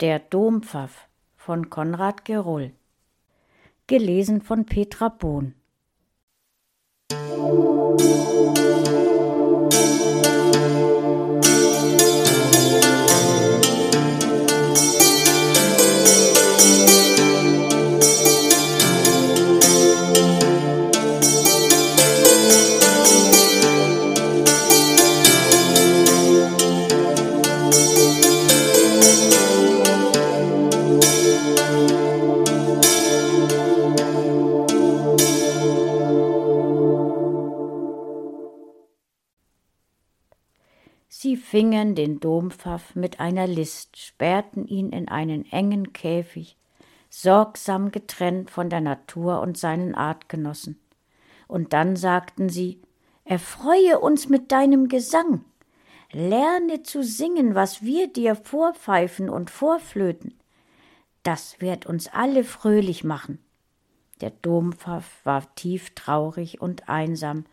Der Dompfaff von Konrad Geroll. Gelesen von Petra Bohn. Sie fingen den Dompfaff mit einer List, sperrten ihn in einen engen Käfig, sorgsam getrennt von der Natur und seinen Artgenossen. Und dann sagten sie, Erfreue uns mit deinem Gesang, lerne zu singen, was wir dir vorpfeifen und vorflöten. Das wird uns alle fröhlich machen. Der Dompfaff war tief traurig und einsam,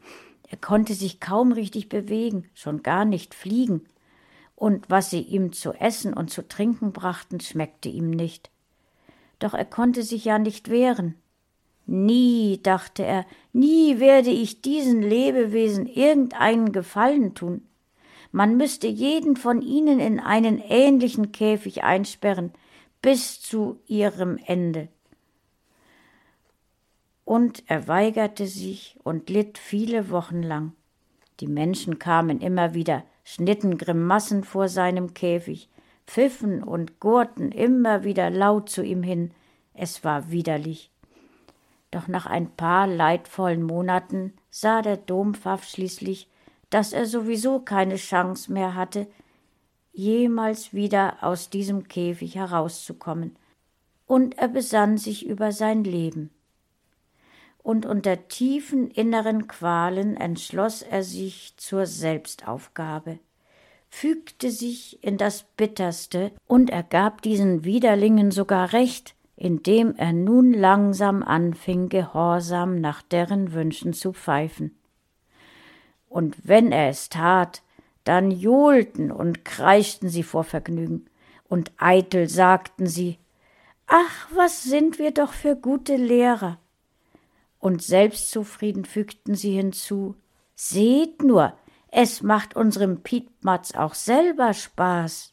er konnte sich kaum richtig bewegen, schon gar nicht fliegen, und was sie ihm zu essen und zu trinken brachten, schmeckte ihm nicht. Doch er konnte sich ja nicht wehren. Nie, dachte er, nie werde ich diesen Lebewesen irgendeinen Gefallen tun. Man müsste jeden von ihnen in einen ähnlichen Käfig einsperren, bis zu ihrem Ende und er weigerte sich und litt viele Wochen lang. Die Menschen kamen immer wieder, schnitten Grimassen vor seinem Käfig, pfiffen und gurrten immer wieder laut zu ihm hin. Es war widerlich. Doch nach ein paar leidvollen Monaten sah der Dompfaff schließlich, dass er sowieso keine Chance mehr hatte, jemals wieder aus diesem Käfig herauszukommen, und er besann sich über sein Leben und unter tiefen inneren Qualen entschloss er sich zur Selbstaufgabe, fügte sich in das Bitterste und er gab diesen Widerlingen sogar recht, indem er nun langsam anfing, gehorsam nach deren Wünschen zu pfeifen. Und wenn er es tat, dann johlten und kreischten sie vor Vergnügen, und eitel sagten sie Ach, was sind wir doch für gute Lehrer und selbstzufrieden fügten sie hinzu Seht nur, es macht unserem Pietmatz auch selber Spaß.